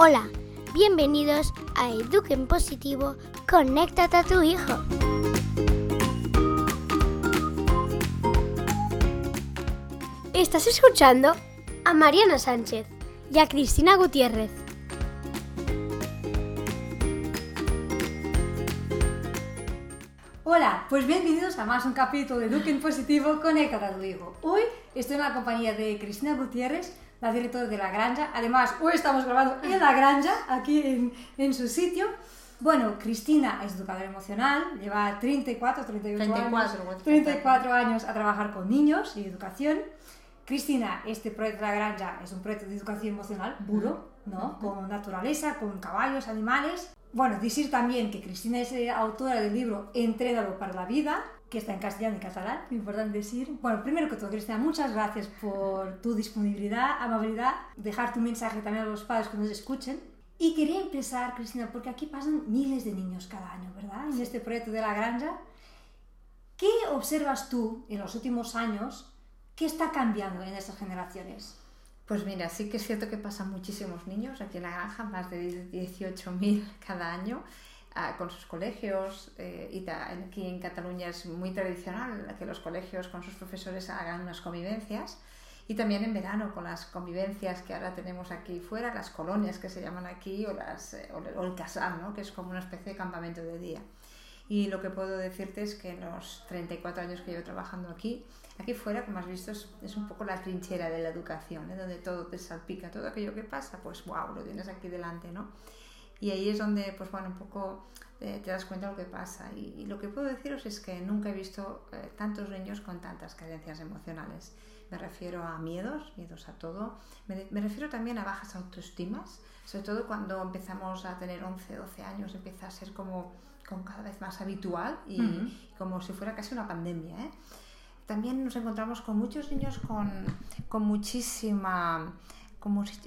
Hola, bienvenidos a Eduquen Positivo, conéctate a tu hijo. Estás escuchando a Mariana Sánchez y a Cristina Gutiérrez. Hola, pues bienvenidos a más un capítulo de Eduquen Positivo, conéctate a tu hijo. Hoy estoy en la compañía de Cristina Gutiérrez, la directora de La Granja. Además, hoy estamos grabando en La Granja, aquí en, en su sitio. Bueno, Cristina es educadora emocional, lleva 34, 38 34, años, 34 años a trabajar con niños y educación. Cristina, este proyecto de La Granja es un proyecto de educación emocional puro, ¿no? Con naturaleza, con caballos, animales. Bueno, decir también que Cristina es eh, autora del libro Entrénalo para la vida, que está en castellano y catalán, importante decir. Bueno, primero que todo, Cristina, muchas gracias por tu disponibilidad, amabilidad, dejar tu mensaje también a los padres que nos escuchen. Y quería empezar, Cristina, porque aquí pasan miles de niños cada año, ¿verdad? En este proyecto de la granja. ¿Qué observas tú en los últimos años? ¿Qué está cambiando en esas generaciones? Pues mira, sí que es cierto que pasan muchísimos niños aquí en la granja, más de 18.000 cada año, con sus colegios. eh, y aquí en Cataluña es muy tradicional que los colegios con sus profesores hagan unas convivencias. Y también en verano con las convivencias que ahora tenemos aquí fuera, las colonias que se llaman aquí, o, las, eh, o el- casal, ¿no? que es como una especie de campamento de día. Y lo que puedo decirte es que en los 34 años que llevo trabajando aquí, aquí fuera, como has visto, es, es un poco la trinchera de la educación, ¿eh? donde todo te salpica, todo aquello que pasa, pues wow, lo tienes aquí delante, ¿no? Y ahí es donde, pues bueno, un poco eh, te das cuenta de lo que pasa. Y, y lo que puedo deciros es que nunca he visto eh, tantos niños con tantas carencias emocionales. Me refiero a miedos, miedos a todo. Me, me refiero también a bajas autoestimas, sobre todo cuando empezamos a tener 11, 12 años, empieza a ser como, como cada vez más habitual y Ujú. como si fuera casi una pandemia. ¿eh? También nos encontramos con muchos niños con, con muchísima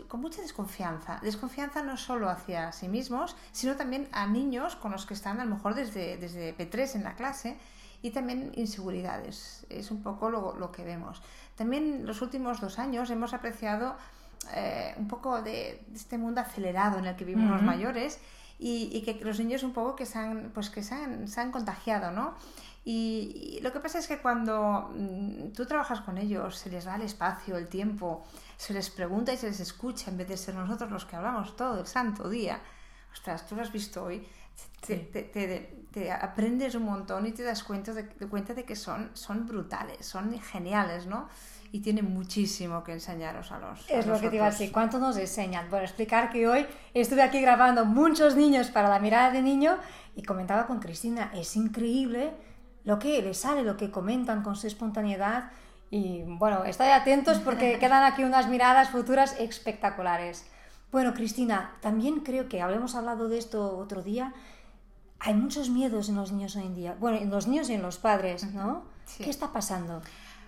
con, mucha desconfianza. Desconfianza no solo hacia sí mismos, sino también a niños con los que están a lo mejor desde, desde P3 en la clase y también inseguridades. Es un poco lo, lo que vemos. También los últimos dos años hemos apreciado eh, un poco de, de este mundo acelerado en el que vivimos los Ujú. mayores y, y que los niños un poco que se han, pues que se han, se han contagiado, ¿no? Y, lo que pasa es que cuando mm, tú trabajas con ellos, se les da el espacio, el tiempo, se les pregunta y se les escucha en vez de ser nosotros los que hablamos todo el santo día. Ostras, tú lo has visto hoy, te, Sí. te- te- te aprendes un montón y te das cuenta de, de cuenta de que son, son brutales, son geniales, ¿no? Y tienen muchísimo que enseñaros a los. Es a lo que te iba a decir. ¿Cuánto nos enseñan? Bueno, explicar que hoy estuve aquí grabando muchos niños para la mirada de niño y comentaba con Cristina, es increíble lo que les sale, lo que comentan con su espontaneidad y bueno, estad atentos porque quedan aquí unas miradas futuras espectaculares. Bueno, Cristina, también creo que habíamos hablado de esto otro día. Hay muchos miedos en los niños hoy en día. Bueno, en los niños y en los padres, ¿no? Sí. ¿Qué está pasando?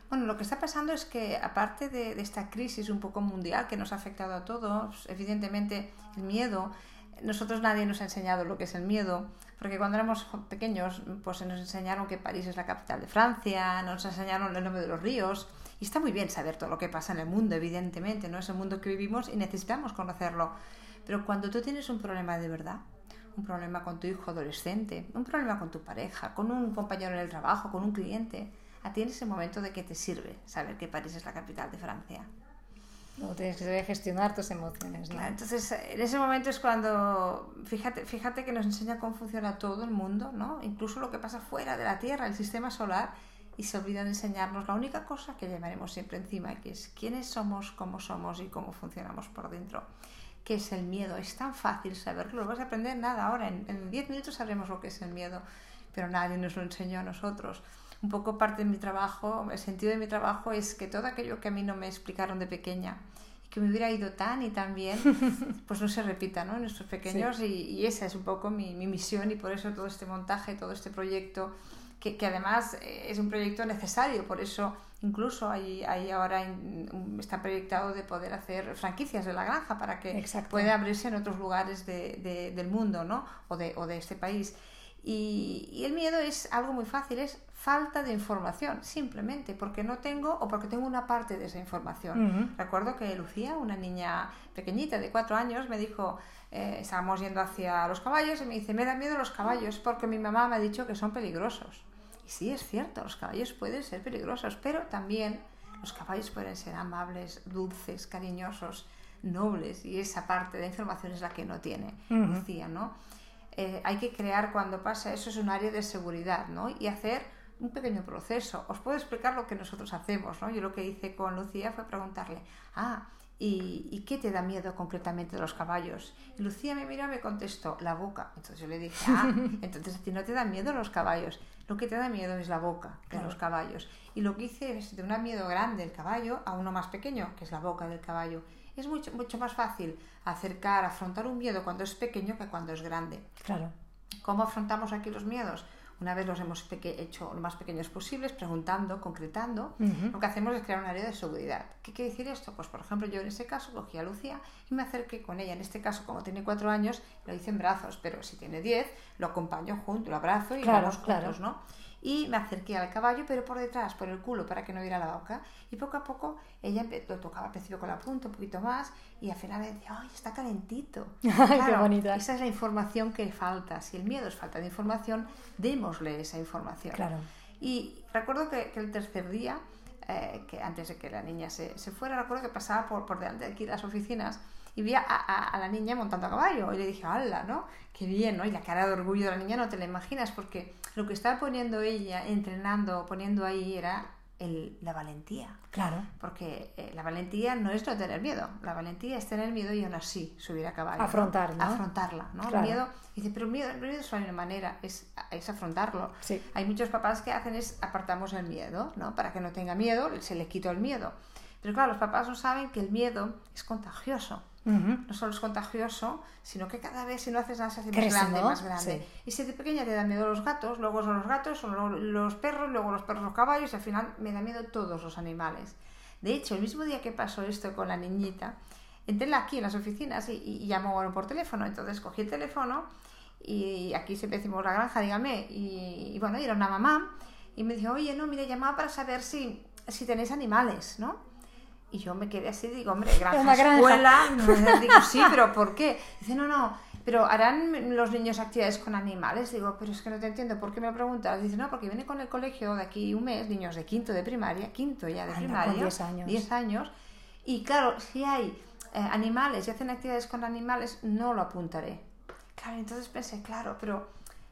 Bueno, lo que está pasando es que aparte de, de esta crisis un poco mundial que nos ha afectado a todos, evidentemente el miedo, nosotros nadie nos ha enseñado lo que es el miedo, porque cuando éramos pequeños pues nos enseñaron que París es la capital de Francia, nos enseñaron el nombre de los ríos, y está muy bien saber todo lo que pasa en el mundo, evidentemente, no es el mundo que vivimos y necesitamos conocerlo, pero cuando tú tienes un problema de verdad, un problema con tu hijo adolescente, un problema con tu pareja, con un compañero en el trabajo, con un cliente, a ti en ese momento de qué te sirve saber que París es la capital de Francia. No, tienes que saber gestionar tus emociones, entonces, en ese momento es cuando, fíjate, fíjate que nos enseña cómo funciona todo el mundo, ¿no? incluso lo que pasa fuera de la Tierra, el sistema solar, y se olvidan de enseñarnos la única cosa que llevaremos siempre encima, que es quiénes somos, cómo somos y cómo funcionamos por dentro. ¿Qué es el miedo? Es tan fácil saberlo, lo vas a aprender nada ahora, en 10 minutos sabremos lo que es el miedo, pero nadie nos lo enseñó a nosotros. Un poco parte de mi trabajo, el sentido de mi trabajo es que todo aquello que a mí no me explicaron de pequeña y que me hubiera ido tan y tan bien, pues no se repita ¿no? en nuestros pequeños y, y esa es un poco mi, mi misión y por eso todo este montaje, todo este proyecto, que, que además eh, es un proyecto necesario, por eso incluso hay, hay ahora in- está proyectado de poder hacer franquicias de la granja para que Exacto. pueda abrirse en otros lugares de- de- del mundo ¿no? o, de, o de este país. Y, y, el miedo es algo muy fácil, es falta de información, simplemente porque no tengo o porque tengo una parte de esa información. Recuerdo que Lucía, una niña pequeñita de cuatro años, me dijo, eh, estábamos yendo hacia los caballos y me dice, me da miedo los caballos porque mi mamá me ha dicho que son peligrosos. Y sí, es cierto, los caballos pueden ser peligrosos, pero también los caballos pueden ser amables, dulces, cariñosos, nobles, y esa parte de información es la que no tiene Lucía, ¿no? Eh, hay que crear cuando pasa eso, es un área de seguridad, ¿no? Y hacer un pequeño proceso. Os puedo explicar lo que nosotros hacemos, ¿no? Yo lo que hice con Lucía fue preguntarle, ah, ¿y, qué te da miedo concretamente de los caballos? Y Lucía me miró y me contestó, la boca. Entonces yo le dije, ah, entonces a ti no te da miedo los caballos, lo que te da miedo es la boca de los caballos. Y lo que hice es de un miedo grande el caballo a uno más pequeño, que es la boca del caballo. Es mucho, mucho más fácil acercar, afrontar un miedo cuando es pequeño que cuando es grande. Claro. ¿Cómo afrontamos aquí los miedos? Una vez los hemos hecho lo más pequeños posibles, preguntando, concretando, lo que hacemos es crear un área de seguridad. ¿Qué quiere decir esto? Pues, por ejemplo, yo en este caso cogí a Lucía y me acerqué con ella. En este caso, como tiene cuatro años, lo hice en brazos, pero si tiene diez, lo acompaño junto, lo abrazo y vamos juntos, ¿no? Y me acerqué al caballo, pero por detrás, por el culo, para que no viera la boca. Y poco a poco ella lo tocaba al principio con la punta, un poquito más, y al final me decía, ¡ay, está calentito! ¡Qué bonita! Esa es la información que falta. Si el miedo es falta de información, démosle esa información. Claro. Y recuerdo que, el tercer día, eh, que antes de que la niña se, se, fuera, recuerdo que pasaba por, por delante de aquí las oficinas y vi a, a, la niña montando a caballo y le dije, ¡hala! ¿no? ¡Qué bien! ¿no? Y la cara de orgullo de la niña no te la imaginas porque lo que estaba poniendo ella, entrenando, poniendo ahí era el, la valentía. Claro. Porque eh, la valentía no es no tener miedo. La valentía es tener miedo y aún así subir a caballo. Afrontar, ¿no? Afrontarla, ¿no? El miedo, dice, pero el miedo, el miedo solo hay una manera, es, es afrontarlo. Sí. Hay muchos papás que hacen es apartamos el miedo, ¿no? Para que no tenga miedo, se le quito el miedo. Pero claro, los papás no saben que el miedo es contagioso. No solo es contagioso, sino que cada vez si no haces nada se hace más grande, más grande. Y si de pequeña te dan miedo los gatos, luego son los gatos, son los perros, luego los perros los caballos y al final me da miedo todos los animales. De hecho, el mismo día que pasó esto con la niñita, entré aquí en las oficinas y, y, llamó por teléfono. Entonces cogí el teléfono y aquí siempre decimos la granja, dígame. Y, bueno, era una mamá y me dijo, oye, no, mire, llamaba para saber si, si tenéis animales, ¿no? Y yo me quedé así, digo, hombre, granja, escuela. digo, sí, pero ¿por qué? Dice, no, no, pero ¿harán los niños actividades con animales? Digo, pero es que no te entiendo, ¿por qué me preguntas? Dice, no, porque viene con el colegio de aquí un mes, niños de quinto de primaria, quinto ya de primaria, 10 años. 10 años. Y claro, si hay eh, animales y hacen actividades con animales, no lo apuntaré. Claro, entonces pensé, claro, pero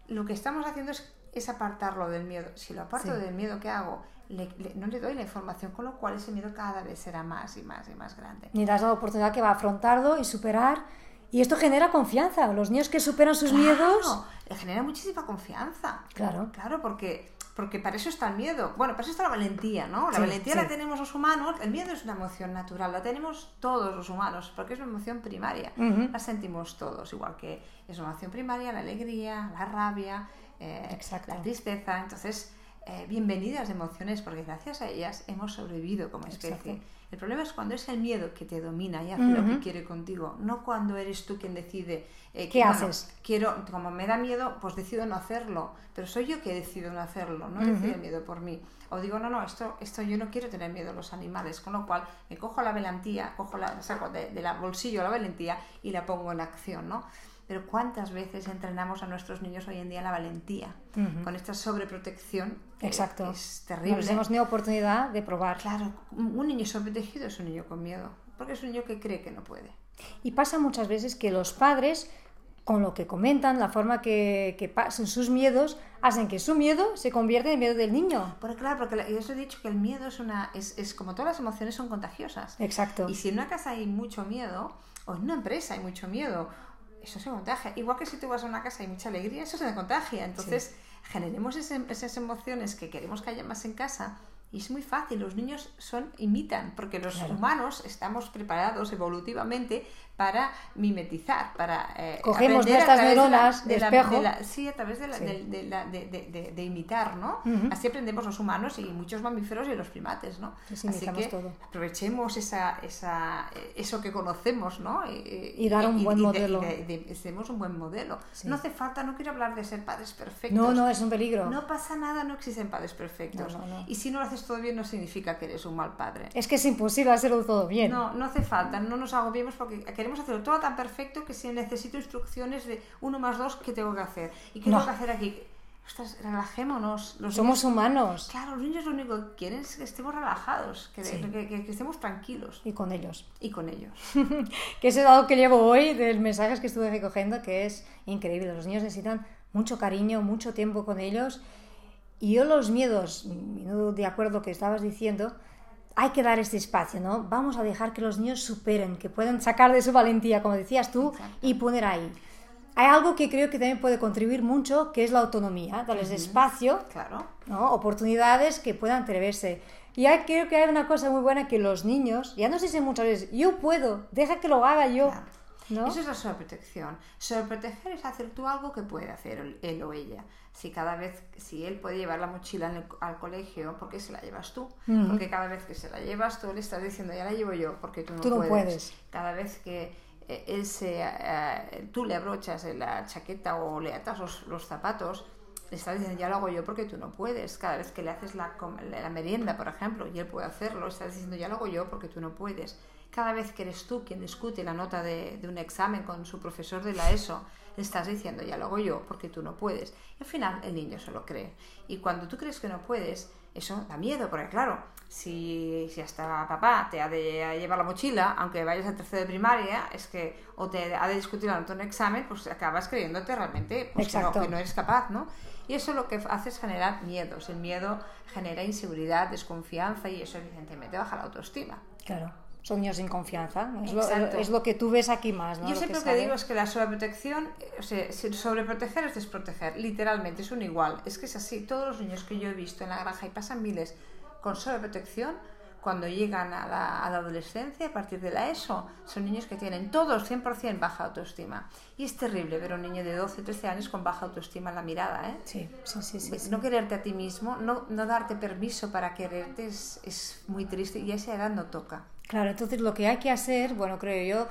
lo que estamos haciendo es, es apartarlo del miedo. Si lo aparto del miedo, ¿qué hago? No le doy la información, con lo cual ese miedo cada vez será más y más y más grande. Ni das la oportunidad que va a afrontarlo y superar. Y esto genera confianza. Los niños que superan sus miedos. Le genera muchísima confianza. Claro. Claro, porque, porque para eso está el miedo. Bueno, para eso está la valentía, ¿no? La valentía la tenemos los humanos. El miedo es una emoción natural. La tenemos todos los humanos, porque es una emoción primaria. La sentimos todos, igual que es una emoción primaria la alegría, la rabia, eh, la tristeza. Entonces eh, bienvenidas emociones porque gracias a ellas hemos sobrevivido como especie. El problema es cuando es el miedo que te domina y hace lo que quiere contigo, no cuando eres tú quien decide eh, qué haces. Quiero, como me da miedo, pues decido no hacerlo, pero soy yo que decido no hacerlo, no decido el miedo por mí. O digo, no, no, esto, esto yo no quiero tener miedo a los animales, con lo cual me cojo la valentía, cojo la, saco de, de la bolsillo la valentía y la pongo en acción, ¿no? Pero ¿cuántas veces entrenamos a nuestros niños hoy en día la valentía? Con esta sobreprotección. Exacto. Es terrible. No hemos ni oportunidad de probar. Claro, un niño sobreprotegido es un niño con miedo, porque es un niño que cree que no puede. Y pasa muchas veces que los padres, con lo que comentan, la forma que, que pasan sus miedos, hacen que su miedo se convierta en miedo del niño. Porque claro, porque yo os he dicho que el miedo es una es, es como todas las emociones son contagiosas. Exacto. Y si en una casa hay mucho miedo, o en una empresa hay mucho miedo, eso se contagia. Igual que si tú vas a una casa y hay mucha alegría, eso se contagia. Entonces, generemos esas emociones que queremos que haya más en casa. Y es muy fácil, los niños son imitan, porque los humanos estamos preparados evolutivamente para mimetizar, para eh, cogemos nuestras neuronas de, espejo, sí, a través de, de, de imitar, ¿no? Así aprendemos los humanos y muchos mamíferos y los primates, ¿no? Así que todo. aprovechemos esa, esa, eso que conocemos, ¿no? Y, dar un buen modelo. Hacemos un buen modelo. No hace falta, no quiero hablar de ser padres perfectos. No, no, es un peligro. No pasa nada, no existen padres perfectos. y si no lo haces todo bien, no significa que eres un mal padre. Es que es imposible hacerlo todo bien. No, no hace falta, no nos agobiemos porque queremos hacerlo todo tan perfecto que si necesito instrucciones de uno más dos, ¿qué tengo que hacer? ¿Y qué tengo que hacer aquí? Ostras, relajémonos. Somos humanos. Claro, los niños lo único que quieren es que estemos relajados, que, que, estemos tranquilos. Y con ellos. Y con ellos. que eso es algo que llevo hoy del mensajes que estuve recogiendo, que es increíble. Los niños necesitan mucho cariño, mucho tiempo con ellos. Y yo los miedos, de acuerdo que estabas diciendo, hay que dar este espacio, ¿no? Vamos a dejar que los niños superen, que puedan sacar de su valentía, como decías tú, y poner ahí. Hay algo que creo que también puede contribuir mucho, que es la autonomía, darles espacio, claro. ¿no? oportunidades que puedan atreverse. Y hay, creo que hay una cosa muy buena que los niños, ya nos dicen muchas veces, yo puedo, deja que lo haga yo. ¿No? Eso es la sobreprotección. Sobreproteger es hacer tú algo que puede hacer él o ella si cada vez, si él puede llevar la mochila al colegio, ¿por qué se la llevas tú? Porque cada vez que se la llevas tú le estás diciendo, ya la llevo yo, porque tú no, puedes. Cada vez que eh, él se, eh, tú le abrochas la chaqueta o le atas los, zapatos, le estás diciendo, ya lo hago yo porque tú no puedes. Cada vez que le haces la, la merienda, por ejemplo, y él puede hacerlo, estás diciendo, ya lo hago yo porque tú no puedes. Cada vez que eres tú quien discute la nota de, de un examen con su profesor de la ESO, le estás diciendo, ya lo hago yo, porque tú no puedes. Y al final el niño se lo cree. Y cuando tú crees que no puedes, eso da miedo, porque claro, si, si hasta papá te ha de llevar la mochila, aunque vayas a tercero de primaria, es que o te ha de discutir ante un examen, pues acabas creyéndote realmente pues, que, no, que, no, eres capaz, ¿no? Y eso lo que hace es generar miedos. El miedo genera inseguridad, desconfianza y eso evidentemente baja la autoestima. Claro son niños sin confianza. Es lo, es lo, que tú ves aquí más. ¿no? Yo siempre lo que, digo es que la sobreprotección, o sea, sobreproteger es desproteger, literalmente, es un igual. Es que es así. Todos los niños que yo he visto en la granja y pasan miles con sobreprotección, cuando llegan a la, a la, adolescencia, a partir de la ESO, son niños que tienen todos 100% baja autoestima. Y es terrible ver a un niño de 12, 13 años con baja autoestima en la mirada. ¿eh? Sí, sí, sí, sí, No quererte a ti mismo, no, no darte permiso para quererte es, es muy triste y a esa edad no toca. Claro, entonces lo que hay que hacer, bueno, creo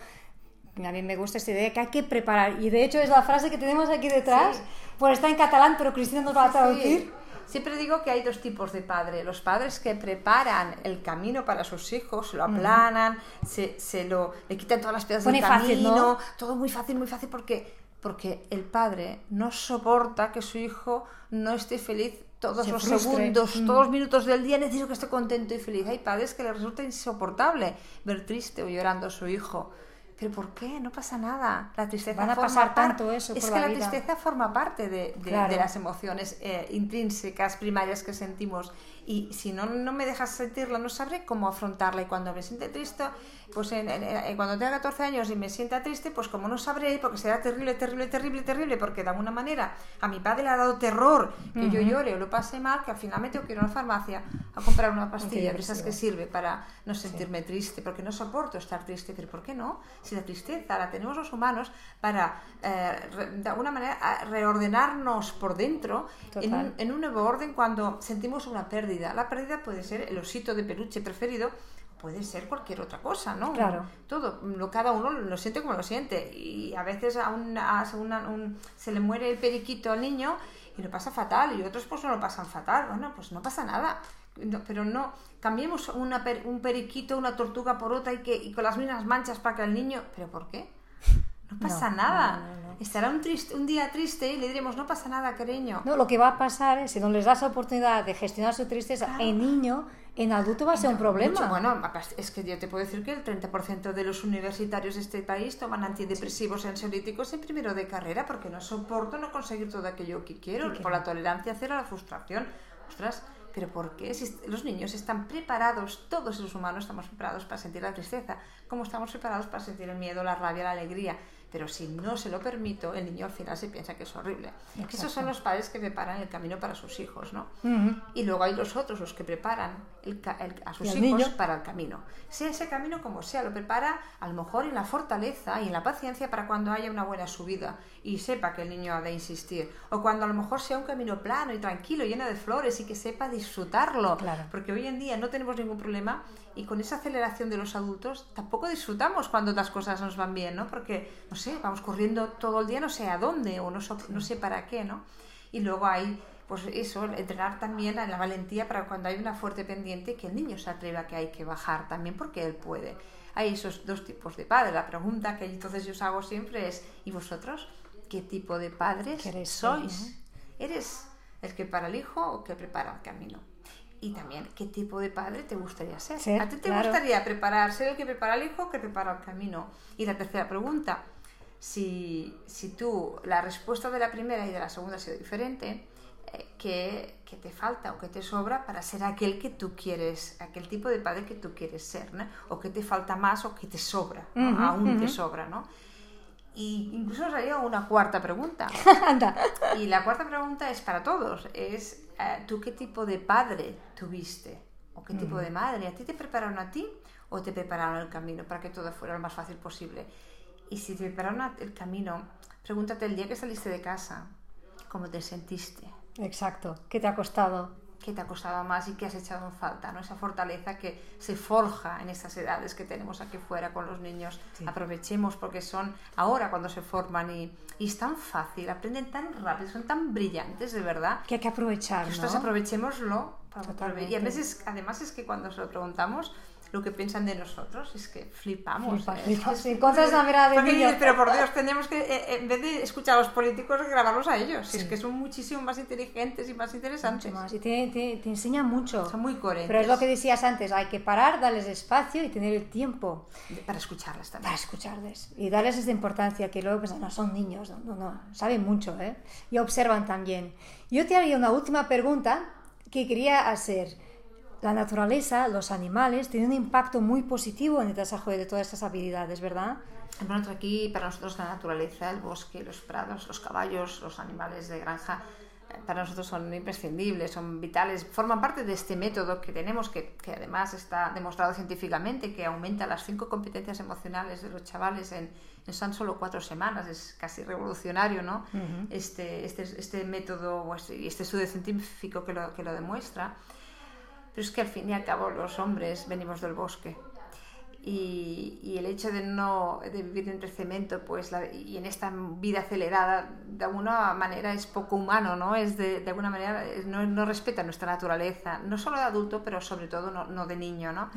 yo, a mí me gusta esta idea, que hay que preparar, y de hecho es la frase que tenemos aquí detrás, pues está en catalán, pero Cristina nos va a traducir. Siempre digo que hay dos tipos de padre. Los padres que preparan el camino para sus hijos, lo aplanan, se, se, lo, le quitan todas las piedras del camino, todo muy fácil, muy fácil, porque, porque el padre no soporta que su hijo no esté feliz todos los segundos, mm. todos los minutos del día necesito que esté contento y feliz. Hay padres que les resulta insoportable ver triste o llorando a su hijo. ¿Pero por qué? No pasa nada. La tristeza Van a pasar tanto eso Es que la, tristeza forma parte de, de, las emociones eh, intrínsecas, primarias que sentimos. Y si no, no me dejas sentirla, no sabré cómo afrontarla. Y cuando me siente triste, pues en, cuando tenga 14 años y me sienta triste, pues como no sabré, porque será terrible, terrible, terrible, terrible, porque de alguna manera a mi padre le ha dado terror que yo llore o lo pase mal, que al final me tengo que ir a una farmacia a comprar una pastilla de esas que sirve para no sentirme triste, porque no soporto estar triste. Pero ¿por qué no? Si la tristeza la tenemos los humanos para, eh, de alguna manera, reordenarnos por dentro en un, en un nuevo orden cuando sentimos una pérdida. La pérdida puede ser el osito de peluche preferido, puede ser cualquier otra cosa, ¿no? Claro. Todo, lo, cada uno lo siente como lo siente. Y a veces a, se le muere el periquito al niño y lo pasa fatal, y otros pues no lo pasan fatal. Bueno, pues no pasa nada. Pero no, cambiemos una, un periquito, una tortuga por otra y, que, y con las mismas manchas para que el niño... ¿Pero por qué? No pasa nada. Estará un, triste, un día triste y le diremos, no pasa nada, cariño. No, lo que va a pasar es, si no les das la oportunidad de gestionar su tristeza, el niño en adulto va a ser un problema. bueno, es que yo te puedo decir que el 30% de los universitarios de este país toman antidepresivos ansiolíticos en primero de carrera porque no soporto no conseguir todo aquello que quiero, por la tolerancia cero a la frustración. Ostras, pero ¿por qué? Si los niños están preparados, todos los humanos estamos preparados para sentir la tristeza, como estamos preparados para sentir el miedo, la rabia, la alegría. Pero si no se lo permito, el niño al final se piensa que es horrible. Esos son los padres que preparan el camino para sus hijos, ¿no? Y luego hay los otros, los que preparan a sus hijos para el camino. Sea ese camino como sea, lo prepara a lo mejor en la fortaleza y en la paciencia para cuando haya una buena subida y sepa que el niño ha de insistir. O cuando a lo mejor sea un camino plano y tranquilo, lleno de flores y que sepa disfrutarlo. Porque hoy en día no tenemos ningún problema y con esa aceleración de los adultos tampoco disfrutamos cuando las cosas nos van bien, ¿no? Porque, no sé, vamos corriendo todo el día no sé a dónde o no, no sé para qué, ¿no? Y luego hay, pues eso, entrenar también la valentía para cuando hay una fuerte pendiente que el niño se atreva que hay que bajar también porque él puede. Hay esos dos tipos de padres. La pregunta que entonces yo os hago siempre es, ¿y vosotros qué tipo de padres sois? ¿Eres el que para el hijo o que prepara el camino? y también qué tipo de padre te gustaría ser. ¿A ti te gustaría preparar, ser el que prepara el hijo o que prepara el camino? Y la tercera pregunta, si, si tú, la respuesta de la primera y de la segunda ha sido diferente, eh, ¿qué, te falta o qué te sobra para ser aquel que tú quieres, aquel tipo de padre que tú quieres ser? ¿no? O qué te falta más o qué te sobra, aún te sobra, ¿no? Y incluso os haría una cuarta pregunta. y la cuarta pregunta es para todos, es eh, ¿tú qué tipo de padre tuviste? ¿O qué tipo de madre? ¿A ti te prepararon a ti o te prepararon el camino para que todo fuera lo más fácil posible? Y si te prepararon el camino, pregúntate el día que saliste de casa, ¿cómo te sentiste? Exacto, ¿qué te ha costado? qué te ha costado más y qué has echado en falta, ¿no? Esa fortaleza que se forja en estas edades que tenemos aquí fuera con los niños. Aprovechemos porque son ahora cuando se forman y, y, es tan fácil, aprenden tan rápido, son tan brillantes, de verdad. Que hay que aprovechar, ¿no? aprovechémoslo. y a veces, además es que cuando se lo preguntamos, lo que piensan de nosotros es que flipamos. encuentras la mirada de Pero por Dios, tenemos que, eh, en vez de escuchar a los políticos, grabarlos a ellos. Es que son muchísimo más inteligentes y más interesantes. Y te, te, enseñan mucho. Son muy coherentes. Pero es lo que decías antes, hay que parar, darles espacio y tener el tiempo. Para escucharlas también. Para escucharles. Y darles esa importancia que luego pues, no son niños, no, no, saben mucho ¿eh? y observan también. Yo te haría una última pregunta que quería hacer la naturaleza, los animales, tienen un impacto muy positivo en el desarrollo de todas estas habilidades, ¿verdad? Bueno, aquí para nosotros la naturaleza, el bosque, los prados, los caballos, los animales de granja, eh, para nosotros son imprescindibles, son vitales, forman parte de este método que tenemos, que, que además está demostrado científicamente, que aumenta las cinco competencias emocionales de los chavales en, en tan solo cuatro semanas, es casi revolucionario, ¿no? este, este, este método y este, este estudio científico que lo, que lo demuestra. Pero es que al fin y al cabo los hombres venimos del bosque. Y, y el hecho de no de vivir entre cemento pues y en esta vida acelerada de alguna manera es poco humano no es de, de alguna manera no, no, respeta nuestra naturaleza no solo de adulto pero sobre todo no, no de niño no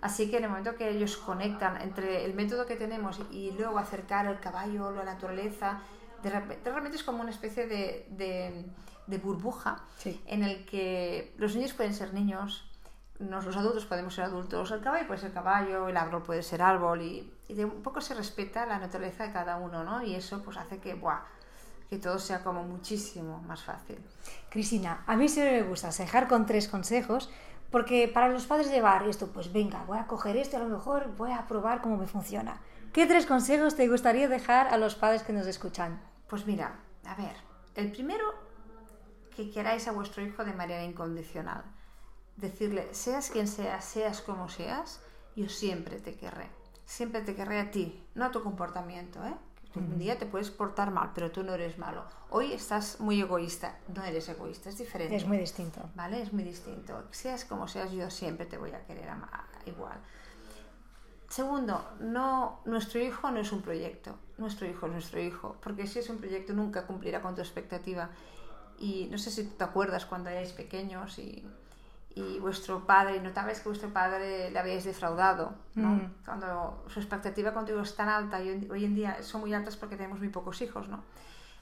así que en el momento que ellos conectan entre el método que tenemos y luego acercar el caballo la naturaleza de repente, de repente es como una especie de, de de burbuja en el que los niños pueden ser niños, los adultos podemos ser adultos, el caballo puede ser caballo, el árbol puede ser árbol y, de un poco se respeta la naturaleza de cada uno, ¿no? Y eso pues hace que, buah, que todo sea como muchísimo más fácil. Cristina, a mí siempre me gusta dejar con tres consejos porque para los padres llevar esto, pues venga, voy a coger esto, a lo mejor voy a probar cómo me funciona. ¿Qué tres consejos te gustaría dejar a los padres que nos escuchan? Pues mira, a ver, el primero que queráis a vuestro hijo de manera incondicional. Decirle, seas quien seas, seas como seas, yo siempre te querré. Siempre te querré a ti, no a tu comportamiento. ¿eh? Un día te puedes portar mal, pero tú no eres malo. Hoy estás muy egoísta, no eres egoísta, es diferente. Es muy distinto. ¿Vale? Es muy distinto. Seas como seas, yo siempre te voy a querer igual. Segundo, no, nuestro hijo no es un proyecto. Nuestro hijo es nuestro hijo, porque si es un proyecto nunca cumplirá con tu expectativa. Y no sé si te acuerdas cuando erais pequeños y, y vuestro padre, notabais que vuestro padre le habíais defraudado, ¿no? Mm. Cuando su expectativa contigo es tan alta y hoy en día son muy altas porque tenemos muy pocos hijos, ¿no?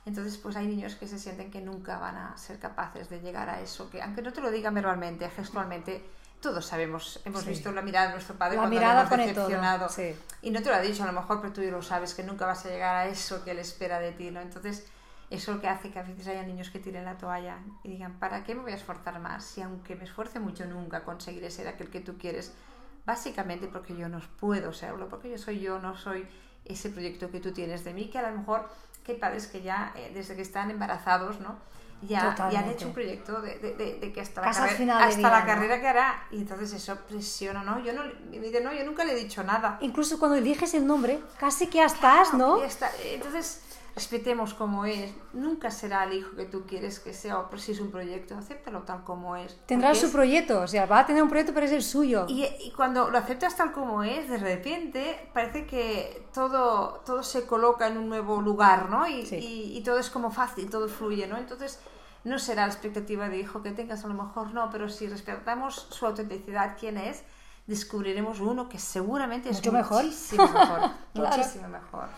Entonces, pues hay niños que se sienten que nunca van a ser capaces de llegar a eso, que aunque no te lo digan verbalmente, gestualmente, todos sabemos, hemos visto la mirada de nuestro padre la cuando mirada hemos decepcionado. Sí. Y no te lo ha dicho a lo mejor, pero tú lo sabes, que nunca vas a llegar a eso que él espera de ti, ¿no? Entonces, eso es lo que hace que a veces haya niños que tiren la toalla y digan, ¿para qué me voy a esforzar más si aunque me esfuerce mucho nunca conseguiré ser aquel que tú quieres? Básicamente porque yo no puedo serlo, porque yo soy yo, no soy ese proyecto que tú tienes de mí, que a lo mejor que hay padres que ya eh, desde que están embarazados, ¿no? Ya, ya, han hecho un proyecto de, de, de, que hasta, la, carrera, hasta la carrera que hará y entonces eso presiona, ¿no? Yo no, me dice, no, yo nunca le he dicho nada. Incluso cuando eliges el nombre, casi que ya estás, ¿no? está. Entonces, respetemos como es. Nunca será el hijo que tú quieres que sea, o si es un proyecto, acéptalo tal como es. Tendrá su proyecto, o sea, va a tener un proyecto, pero es el suyo. Y, y, cuando lo aceptas tal como es, de repente parece que todo, todo se coloca en un nuevo lugar, ¿no? Y, y, y todo es como fácil, todo fluye, ¿no? Entonces no será la expectativa de hijo que tengas, a lo mejor no, pero si respetamos su autenticidad, quién es, descubriremos uno que seguramente es Mucho mejor. muchísimo mejor, muchísimo mejor.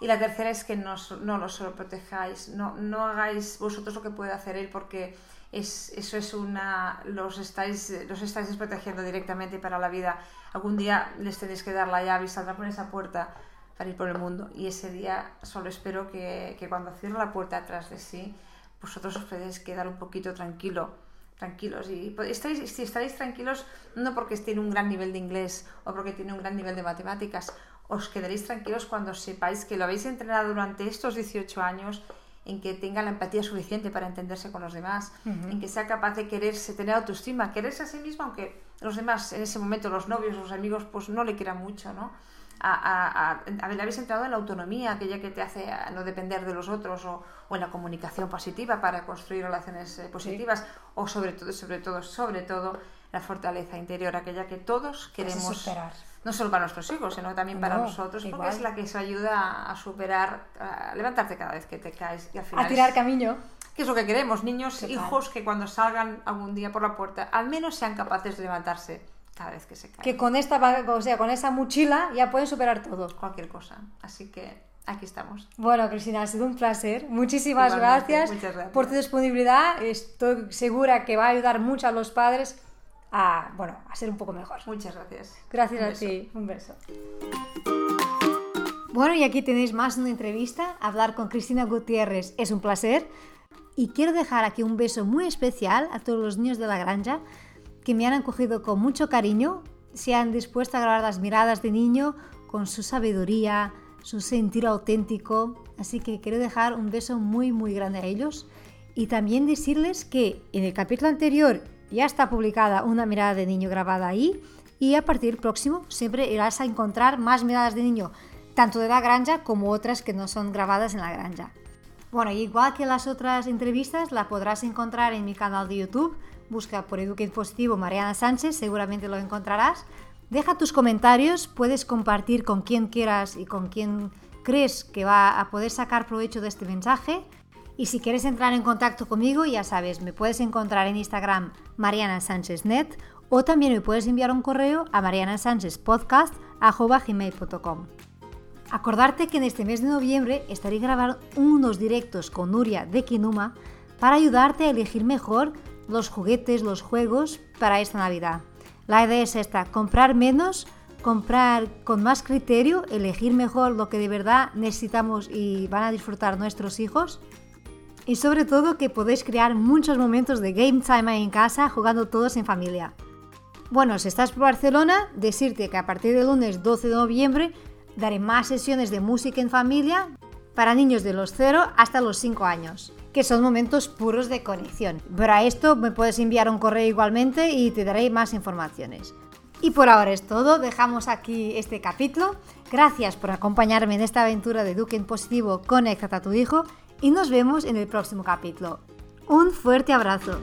Y la tercera es que no, no lo solo protejáis, no, no hagáis vosotros lo que puede hacer él porque es, eso es una los estáis los estáis desprotegiendo directamente para la vida. Algún día les tenéis que dar la llave y saldrán por esa puerta para ir por el mundo. Y ese día solo espero que, que cuando cierre la puerta atrás de sí, vosotros os podéis quedar un poquito tranquilo, tranquilos. Y estaréis, si estaréis tranquilos, no porque tiene un gran nivel de inglés o porque tiene un gran nivel de matemáticas, os quedaréis tranquilos cuando sepáis que lo habéis entrenado durante estos 18 años en que tenga la empatía suficiente para entenderse con los demás, en que sea capaz de quererse, tener autoestima, quererse a sí mismo, aunque los demás en ese momento, los novios, los amigos, pues no le quieran mucho, ¿no? A, a, a, habéis entrado en la autonomía, aquella que te hace no depender de los otros, o, o en la comunicación positiva para construir relaciones eh, positivas, sí. o sobre todo, sobre todo, sobre todo, la fortaleza interior, aquella que todos queremos superar. No solo para nuestros hijos, sino también para no, nosotros, igual. porque es la que se ayuda a superar, a levantarte cada vez que te caes y al final a tirar es, camino. ¿Qué es lo que queremos? Niños, Total. hijos que cuando salgan algún día por la puerta, al menos sean capaces de levantarse cada vez que se caen. Que con esta, o sea, con esa mochila ya pueden superar todo. Cualquier cosa. Así que aquí estamos. Bueno, Cristina, ha sido un placer. Muchísimas gracias, gracias, por tu disponibilidad. Estoy segura que va a ayudar mucho a los padres a, bueno, a ser un poco mejor. Muchas gracias. Gracias un a ti. Un beso. Bueno, y aquí tenéis más una entrevista. Hablar con Cristina Gutiérrez es un placer. Y quiero dejar aquí un beso muy especial a todos los niños de la granja que me han acogido con mucho cariño, se han dispuesto a grabar las miradas de niño con su sabiduría, su sentir auténtico. Así que quiero dejar un beso muy muy grande a ellos y también decirles que en el capítulo anterior ya está publicada una mirada de niño grabada ahí y a partir del próximo siempre irás a encontrar más miradas de niño, tanto de la granja como otras que no son grabadas en la granja. Bueno, igual que las otras entrevistas, la podrás encontrar en mi canal de YouTube. Busca por Eduque Positivo Mariana Sánchez, seguramente lo encontrarás. Deja tus comentarios, puedes compartir con quien quieras y con quien crees que va a poder sacar provecho de este mensaje. Y si quieres entrar en contacto conmigo, ya sabes, me puedes encontrar en Instagram Mariana Sánchez Net o también me puedes enviar un correo a marianasanchezpodcast.com. Acordarte que en este mes de noviembre estaré grabando unos directos con Nuria de Kinuma para ayudarte a elegir mejor los juguetes, los juegos para esta Navidad. La idea es esta, comprar menos, comprar con más criterio, elegir mejor lo que de verdad necesitamos y van a disfrutar nuestros hijos. Y sobre todo que podéis crear muchos momentos de game time ahí en casa jugando todos en familia. Bueno, si estás por Barcelona, decirte que a partir del lunes 12 de noviembre daré más sesiones de música en familia para niños de los 0 hasta los 5 años, que son momentos puros de conexión. Para esto me puedes enviar un correo igualmente y te daré más informaciones. Y por ahora es todo, dejamos aquí este capítulo. Gracias por acompañarme en esta aventura de Duque en Positivo, Conecta a tu hijo y nos vemos en el próximo capítulo. Un fuerte abrazo.